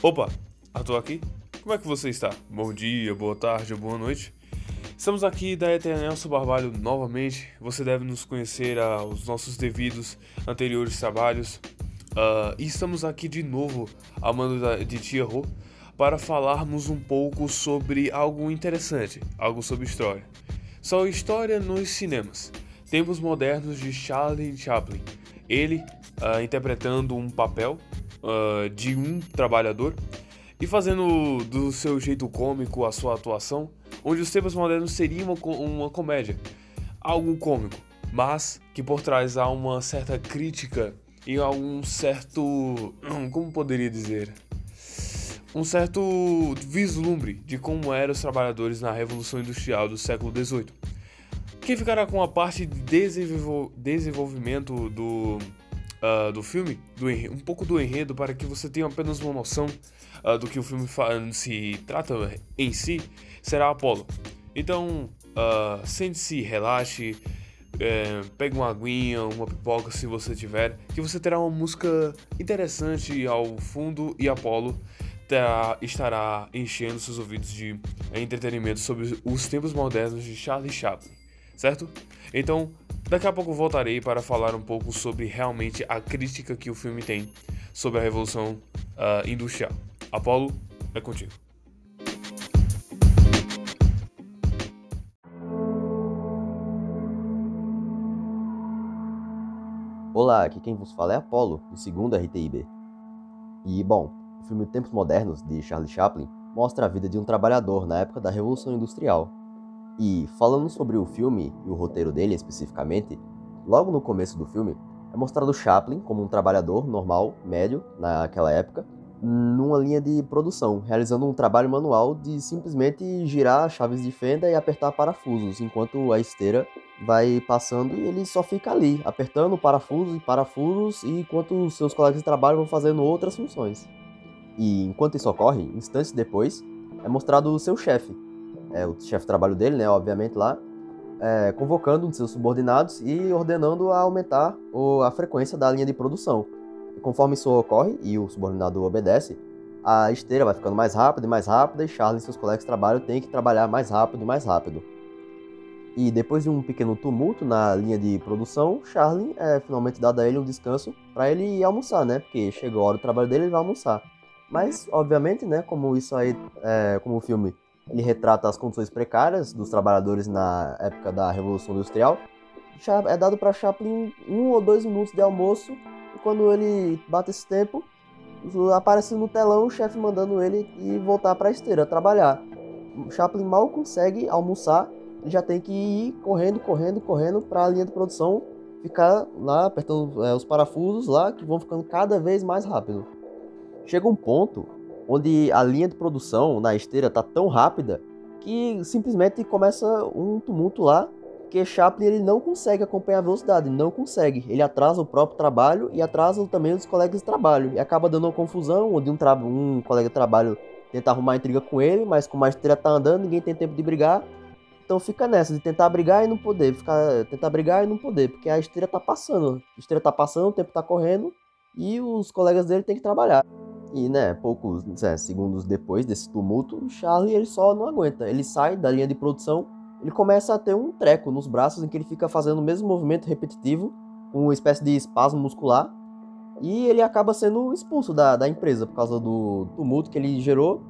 Opa, Arthur aqui. Como é que você está? Bom dia, boa tarde, boa noite. Estamos aqui da Eternelson Barbalho novamente. Você deve nos conhecer aos nossos devidos anteriores trabalhos. Uh, e estamos aqui de novo, a mando de Tia Ro, para falarmos um pouco sobre algo interessante, algo sobre história. Só história nos cinemas. Tempos modernos de Charlie Chaplin. Ele uh, interpretando um papel uh, de um trabalhador e fazendo do seu jeito cômico a sua atuação, onde os tempos modernos seriam uma, uma comédia, algo cômico, mas que por trás há uma certa crítica e algum certo. Como poderia dizer? Um certo vislumbre de como eram os trabalhadores na Revolução Industrial do século XVIII. Quem ficará com a parte de desenvolvimento do uh, do filme, do um pouco do enredo, para que você tenha apenas uma noção uh, do que o filme se trata em si, será Apollo. Então, uh, sente-se, relaxe, é, pegue uma aguinha, uma pipoca se você tiver, que você terá uma música interessante ao fundo e Apollo terá, estará enchendo seus ouvidos de entretenimento sobre os tempos modernos de Charlie Chaplin, certo? Então, Daqui a pouco voltarei para falar um pouco sobre realmente a crítica que o filme tem sobre a Revolução uh, Industrial. Apolo, é contigo. Olá, aqui quem vos fala é Apolo, do segundo RTIB. E, bom, o filme Tempos Modernos, de Charlie Chaplin, mostra a vida de um trabalhador na época da Revolução Industrial, e falando sobre o filme e o roteiro dele especificamente, logo no começo do filme é mostrado Chaplin como um trabalhador normal, médio, naquela época, numa linha de produção, realizando um trabalho manual de simplesmente girar chaves de fenda e apertar parafusos, enquanto a esteira vai passando e ele só fica ali, apertando parafusos e parafusos, e enquanto seus colegas de trabalho vão fazendo outras funções. E enquanto isso ocorre, instantes depois, é mostrado o seu chefe, é, o chefe de trabalho dele, né, obviamente lá, é, convocando um de seus subordinados e ordenando a aumentar o, a frequência da linha de produção. E conforme isso ocorre e o subordinado obedece, a esteira vai ficando mais rápida e mais rápida e Charlie e seus colegas de trabalho têm que trabalhar mais rápido e mais rápido. E depois de um pequeno tumulto na linha de produção, Charlie é finalmente dado a ele um descanso para ele ir almoçar, né? Porque chegou a hora do trabalho dele, ele vai almoçar. Mas, obviamente, né, como isso aí, é, como o filme ele retrata as condições precárias dos trabalhadores na época da Revolução Industrial. É dado para Chaplin um ou dois minutos de almoço, e quando ele bate esse tempo, aparece no telão o chefe mandando ele ir voltar para a esteira, trabalhar. Chaplin mal consegue almoçar, ele já tem que ir correndo, correndo, correndo para a linha de produção ficar lá apertando é, os parafusos lá que vão ficando cada vez mais rápido. Chega um ponto onde a linha de produção na esteira tá tão rápida que simplesmente começa um tumulto lá que Chaplin ele não consegue acompanhar a velocidade, não consegue. Ele atrasa o próprio trabalho e atrasa também os colegas de trabalho e acaba dando uma confusão onde um, um colega de trabalho tenta arrumar intriga com ele, mas como a esteira tá andando, ninguém tem tempo de brigar. Então fica nessa de tentar brigar e não poder, ficar tentar brigar e não poder, porque a esteira tá passando. A esteira tá passando, o tempo tá correndo e os colegas dele têm que trabalhar. E, né, poucos né, segundos depois desse tumulto, o Charlie ele só não aguenta. Ele sai da linha de produção, ele começa a ter um treco nos braços em que ele fica fazendo o mesmo movimento repetitivo, com uma espécie de espasmo muscular, e ele acaba sendo expulso da, da empresa por causa do tumulto que ele gerou.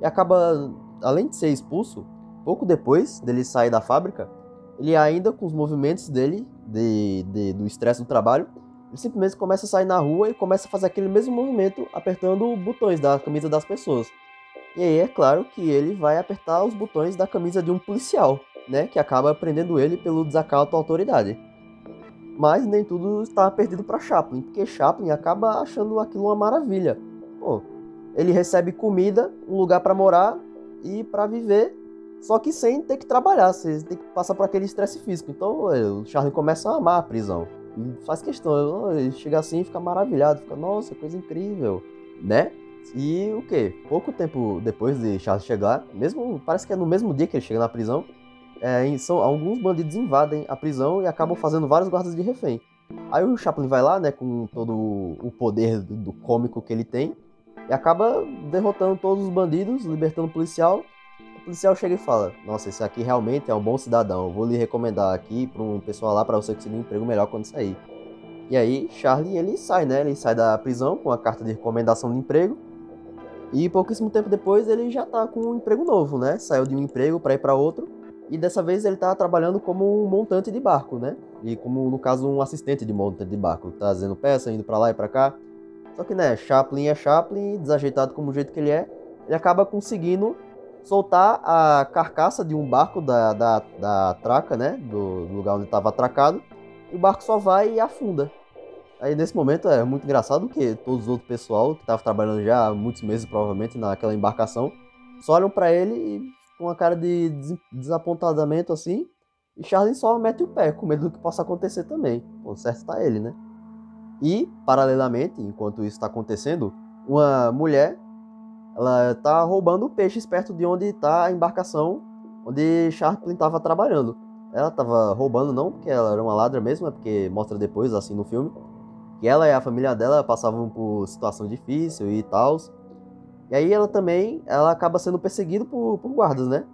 E acaba, além de ser expulso, pouco depois dele sair da fábrica, ele ainda com os movimentos dele, de, de do estresse do trabalho, ele simplesmente começa a sair na rua e começa a fazer aquele mesmo movimento apertando botões da camisa das pessoas. E aí é claro que ele vai apertar os botões da camisa de um policial, né, que acaba prendendo ele pelo desacato à autoridade. Mas nem tudo está perdido para Chaplin, porque Chaplin acaba achando aquilo uma maravilha. Pô, ele recebe comida, um lugar para morar e para viver, só que sem ter que trabalhar, você tem que passar por aquele estresse físico. Então o Charlie começa a amar a prisão faz questão, ele chega assim e fica maravilhado, fica, nossa, coisa incrível, né? E o que? Pouco tempo depois de Charles chegar, mesmo parece que é no mesmo dia que ele chega na prisão, é, são, alguns bandidos invadem a prisão e acabam fazendo vários guardas de refém. Aí o Chaplin vai lá, né, com todo o poder do, do cômico que ele tem, e acaba derrotando todos os bandidos, libertando o policial. O policial chega e fala: Nossa, esse aqui realmente é um bom cidadão. Vou lhe recomendar aqui para um pessoal lá para você conseguir um emprego melhor quando sair. E aí, Charlie ele sai, né? Ele sai da prisão com a carta de recomendação de emprego. E pouquíssimo tempo depois ele já tá com um emprego novo, né? Saiu de um emprego para ir para outro. E dessa vez ele tá trabalhando como um montante de barco, né? E como no caso um assistente de montante de barco, tá fazendo peça, indo para lá e para cá. Só que, né, Chaplin é Chaplin, desajeitado como o jeito que ele é, ele acaba conseguindo soltar a carcaça de um barco da, da, da traca, né? Do, do lugar onde estava atracado. E o barco só vai e afunda. Aí nesse momento é muito engraçado que todos os outros pessoal que estavam trabalhando já há muitos meses provavelmente naquela embarcação só olham para ele e com uma cara de desapontamento assim. E Charlie só mete o pé, com medo do que possa acontecer também. Pô, certo tá ele, né? E, paralelamente, enquanto isso está acontecendo, uma mulher ela está roubando peixes perto de onde está a embarcação onde Chaplin estava trabalhando. Ela estava roubando não porque ela era uma ladra mesmo, é porque mostra depois assim no filme que ela e a família dela passavam por situação difícil e tal. E aí ela também ela acaba sendo perseguida por, por guardas, né?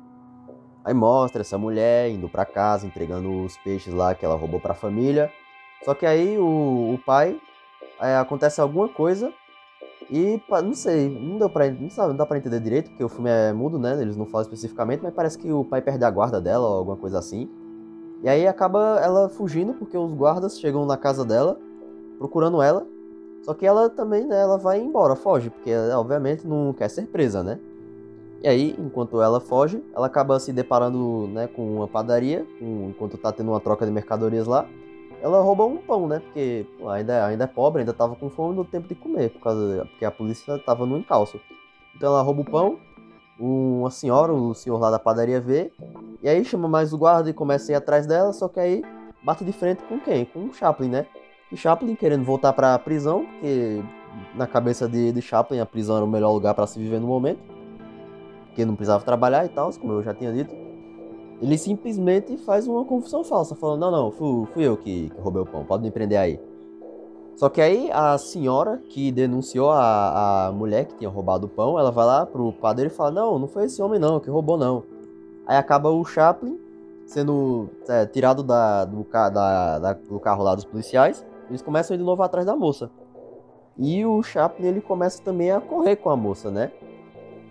Aí mostra essa mulher indo para casa, entregando os peixes lá que ela roubou para a família. Só que aí o, o pai é, acontece alguma coisa e não sei, não deu para não, dá para entender direito porque o filme é mudo, né? Eles não falam especificamente, mas parece que o pai perde a guarda dela ou alguma coisa assim. E aí acaba ela fugindo porque os guardas chegam na casa dela procurando ela. Só que ela também, né, ela vai embora, foge, porque obviamente não quer ser presa, né? E aí, enquanto ela foge, ela acaba se deparando, né, com uma padaria, com, enquanto tá tendo uma troca de mercadorias lá ela rouba um pão, né? Porque ainda, ainda é pobre, ainda tava com fome no tempo de comer, por causa, porque a polícia tava no encalço. Então ela rouba o pão, uma senhora, o senhor lá da padaria vê, e aí chama mais o guarda e começa a ir atrás dela, só que aí bate de frente com quem? Com o Chaplin, né? E Chaplin querendo voltar pra prisão, porque na cabeça de, de Chaplin a prisão era o melhor lugar para se viver no momento, porque não precisava trabalhar e tal, como eu já tinha dito. Ele simplesmente faz uma confissão falsa, falando: Não, não, fui, fui eu que, que, roubei o pão, pode me prender aí. Só que aí a senhora que denunciou a, a mulher que tinha roubado o pão, ela vai lá pro padre e fala: Não, não foi esse homem não, que roubou não. Aí acaba o Chaplin sendo é, tirado da, do, da, da, do carro lá dos policiais. Eles começam de novo atrás da moça. E o Chaplin ele começa também a correr com a moça, né?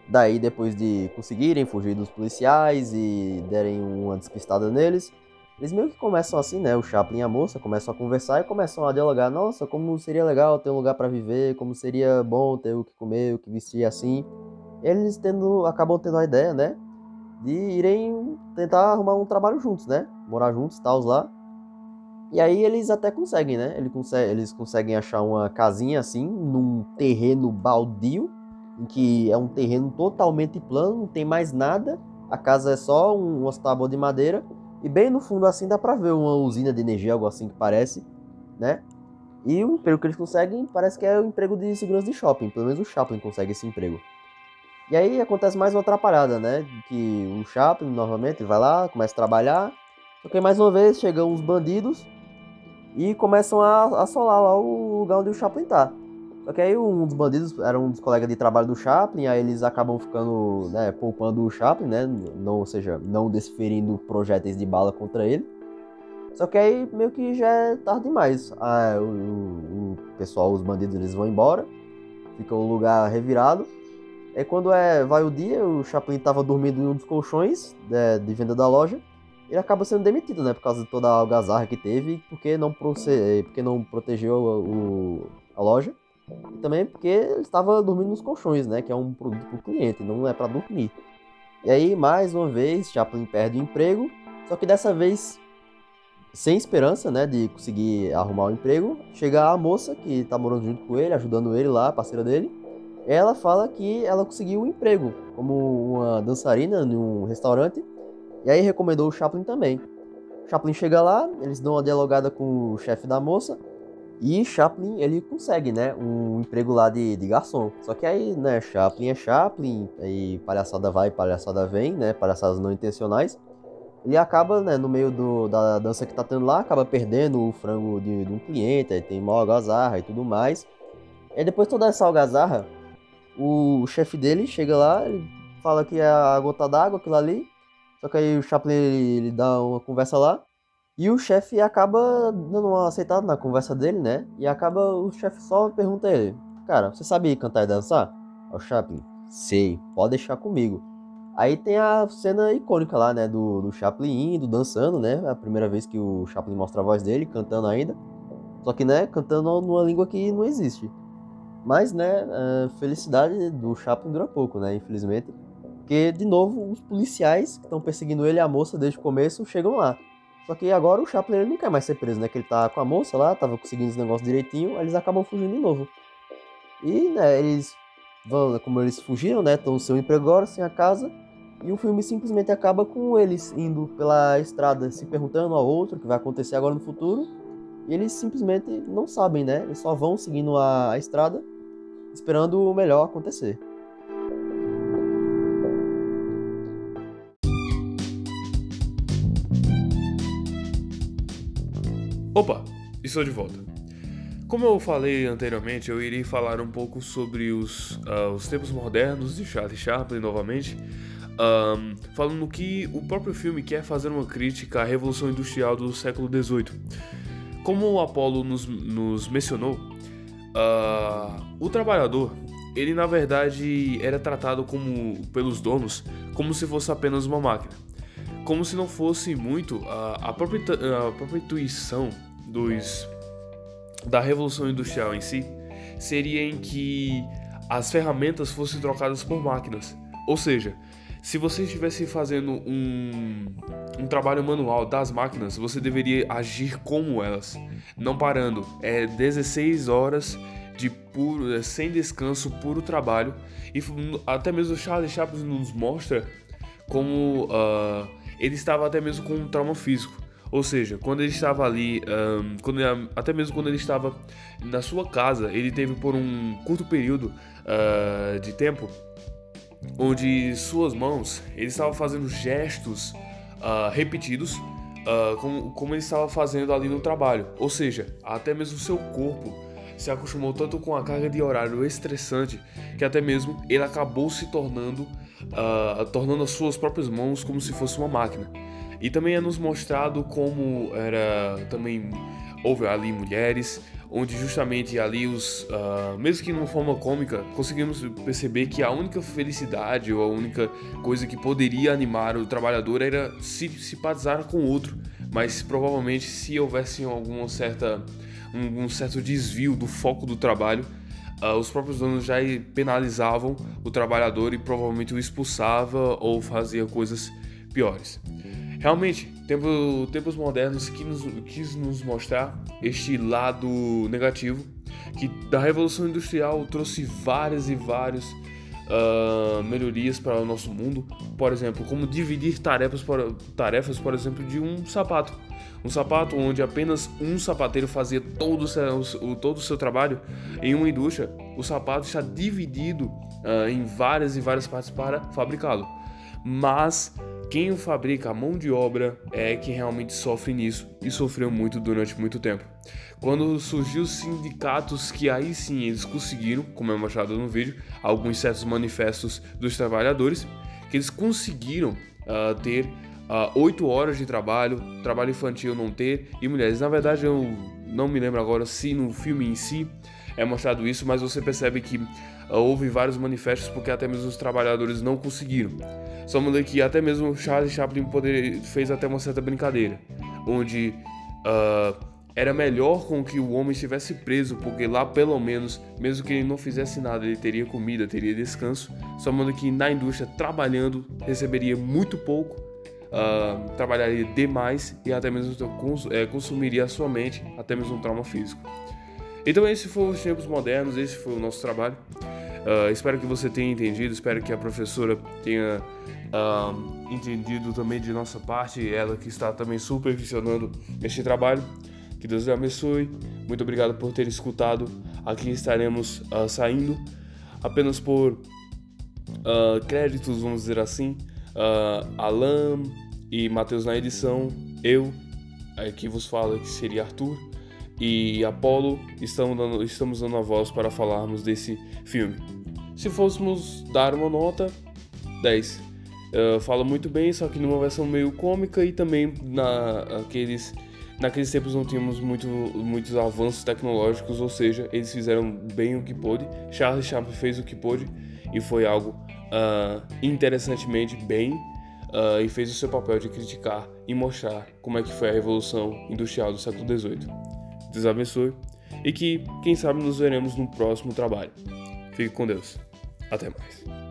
Daí, depois de conseguirem fugir dos policiais e derem uma despistada neles, eles meio que começam assim, né? O Chaplin e a moça começam a conversar e começam a dialogar. Nossa, como seria legal ter um lugar para viver, como seria bom ter o que comer, o que vestir assim. Eles tendo, acabam tendo a ideia, né? De irem tentar arrumar um trabalho juntos, né? Morar juntos, tal, lá. E aí eles até conseguem, né? Eles conseguem, eles conseguem achar uma casinha assim, num terreno baldio em que é um terreno totalmente plano, não tem mais nada, a casa é só um, umas tábuas de madeira, e bem no fundo assim dá pra ver uma usina de energia, algo assim que parece, né? E o emprego que eles conseguem parece que é o emprego de segurança de shopping, pelo menos o Chaplin consegue esse emprego. E aí acontece mais uma atrapalhada, né? Que o Chaplin novamente vai lá, começa a trabalhar, só que mais uma vez chegam os bandidos e começam a assolar lá o lugar onde o Chaplin tá. Só que aí um dos bandidos era um dos colegas de trabalho do Chaplin, aí eles acabam ficando, né, poupando o Chaplin, né, não, ou seja, não desferindo projéteis de bala contra ele. Só que aí meio que já é tarde demais. Ah, o, o, o, pessoal, os bandidos, eles vão embora, fica o lugar revirado. É quando é, vai o dia, o Chaplin estava dormindo em um dos colchões de, né, de, venda da loja. Ele acaba sendo demitido, né, por causa de toda a algazarra que teve, porque não, porque não protegeu o, a loja. Também porque ele estava dormindo nos colchões, né? Que é um produto para o cliente, não é para dormir. E aí, mais uma vez, Chaplin perde o emprego, só que dessa vez, sem esperança, né, de conseguir arrumar o um emprego, chega a moça que está morando junto com ele, ajudando ele lá, parceira dele. Ela fala que ela conseguiu um emprego como uma dançarina em um restaurante, e aí recomendou o Chaplin também. Chaplin chega lá, eles dão uma dialogada com o chefe da moça, e Chaplin, ele consegue, né, um emprego lá de, de garçom. Só que aí, né, Chaplin é Chaplin, aí palhaçada vai, palhaçada vem, né, palhaçadas não intencionais. Ele acaba, né, no meio do, da dança que tá tendo lá, acaba perdendo o frango de, de um cliente, aí tem uma algazarra e tudo mais. E depois toda essa algazarra, o chefe dele chega lá, ele fala que é a gota d'água, aquilo ali. Só que aí o Chaplin ele, ele dá uma conversa lá. E o chefe acaba dando uma aceitada na conversa dele, né? E acaba o chefe só pergunta a ele: Cara, você sabe cantar e dançar? O Chaplin: Sei, pode deixar comigo. Aí tem a cena icônica lá, né? Do, do Chaplin indo, dançando, né? É a primeira vez que o Chaplin mostra a voz dele, cantando ainda. Só que, né? Cantando numa língua que não existe. Mas, né? A felicidade do Chaplin dura pouco, né? Infelizmente. Porque, de novo, os policiais que estão perseguindo ele e a moça desde o começo chegam lá. Só que agora o Chaplin ele não quer mais ser preso, né? Que ele tá com a moça lá, tava conseguindo os negócios direitinho, eles acabam fugindo de novo. E, né, eles vão, como eles fugiram, né? Estão sem emprego agora, sem a casa. E o filme simplesmente acaba com eles indo pela estrada, se perguntando ao outro o que vai acontecer agora no futuro. E eles simplesmente não sabem, né? Eles só vão seguindo a, a estrada, esperando o melhor acontecer. Opa, estou de volta. Como eu falei anteriormente, eu irei falar um pouco sobre os, uh, os tempos modernos de Charlie Chaplin novamente, um, falando que o próprio filme quer fazer uma crítica à Revolução Industrial do século XVIII. Como o Apollo nos, nos mencionou, uh, o trabalhador, ele na verdade era tratado como pelos donos como se fosse apenas uma máquina, como se não fosse muito uh, a, própria, a própria intuição dos da Revolução Industrial em si seria em que as ferramentas fossem trocadas por máquinas. Ou seja, se você estivesse fazendo um, um trabalho manual das máquinas, você deveria agir como elas, não parando. É 16 horas de puro, é, sem descanso, puro trabalho. E até mesmo Charles Chaplin nos mostra como uh, ele estava até mesmo com um trauma físico. Ou seja, quando ele estava ali, um, quando ele, até mesmo quando ele estava na sua casa, ele teve por um curto período uh, de tempo onde suas mãos ele estava fazendo gestos uh, repetidos, uh, como, como ele estava fazendo ali no trabalho. Ou seja, até mesmo seu corpo se acostumou tanto com a carga de horário estressante que até mesmo ele acabou se tornando, tornando as suas próprias mãos como se fosse uma máquina. E também é nos mostrado como era também houve ali mulheres, onde justamente ali os, uh, mesmo que de uma forma cômica, conseguimos perceber que a única felicidade ou a única coisa que poderia animar o trabalhador era se simpatizar com o outro, mas provavelmente se houvesse alguma certa um, um certo desvio do foco do trabalho, uh, os próprios donos já penalizavam o trabalhador e provavelmente o expulsava ou fazia coisas piores. Realmente, tempo, tempos modernos que nos, quis nos mostrar este lado negativo que da Revolução Industrial trouxe várias e várias uh, melhorias para o nosso mundo. Por exemplo, como dividir tarefas por, tarefas, por exemplo, de um sapato. Um sapato onde apenas um sapateiro fazia todo o seu, todo o seu trabalho. Em uma indústria, o sapato está dividido uh, em várias e várias partes para fabricá-lo. Mas quem o fabrica, a mão de obra, é que realmente sofre nisso e sofreu muito durante muito tempo. Quando surgiu os sindicatos que aí sim eles conseguiram, como é mostrado no vídeo, alguns certos manifestos dos trabalhadores, que eles conseguiram uh, ter ah, oito uh, horas de trabalho, trabalho infantil não ter, e mulheres. Na verdade, eu não me lembro agora se no filme em si é mostrado isso, mas você percebe que uh, houve vários manifestos porque até mesmo os trabalhadores não conseguiram. Só mudei que até mesmo Charles Chaplin poder, fez até uma certa brincadeira, onde uh, era melhor com que o homem estivesse preso, porque lá pelo menos, mesmo que ele não fizesse nada, ele teria comida, teria descanso. Só manda que na indústria, trabalhando, receberia muito pouco, uh, trabalharia demais e até mesmo é, consumiria a sua mente, até mesmo um trauma físico. Então, esse foi os tempos modernos, esse foi o nosso trabalho. Uh, espero que você tenha entendido, espero que a professora tenha uh, entendido também de nossa parte, ela que está também supervisionando este trabalho. Que Deus lhe abençoe. Muito obrigado por ter escutado. Aqui estaremos uh, saindo apenas por créditos, vamos dizer assim. Alan e Matheus na edição, eu, aqui vos falo que seria Arthur e Apolo estamos dando, estamos dando a voz para falarmos desse filme. Se fôssemos dar uma nota, 10. Uh, fala muito bem, só que numa versão meio cômica e também na, aqueles, naqueles tempos não tínhamos muito, muitos avanços tecnológicos, ou seja, eles fizeram bem o que pôde. Charles Chaplin fez o que pôde e foi algo uh, interessantemente bem uh, e fez o seu papel de criticar e mostrar como é que foi a revolução industrial do século XVIII. Deus abençoe e que, quem sabe, nos veremos no próximo trabalho. Fique com Deus. Até mais.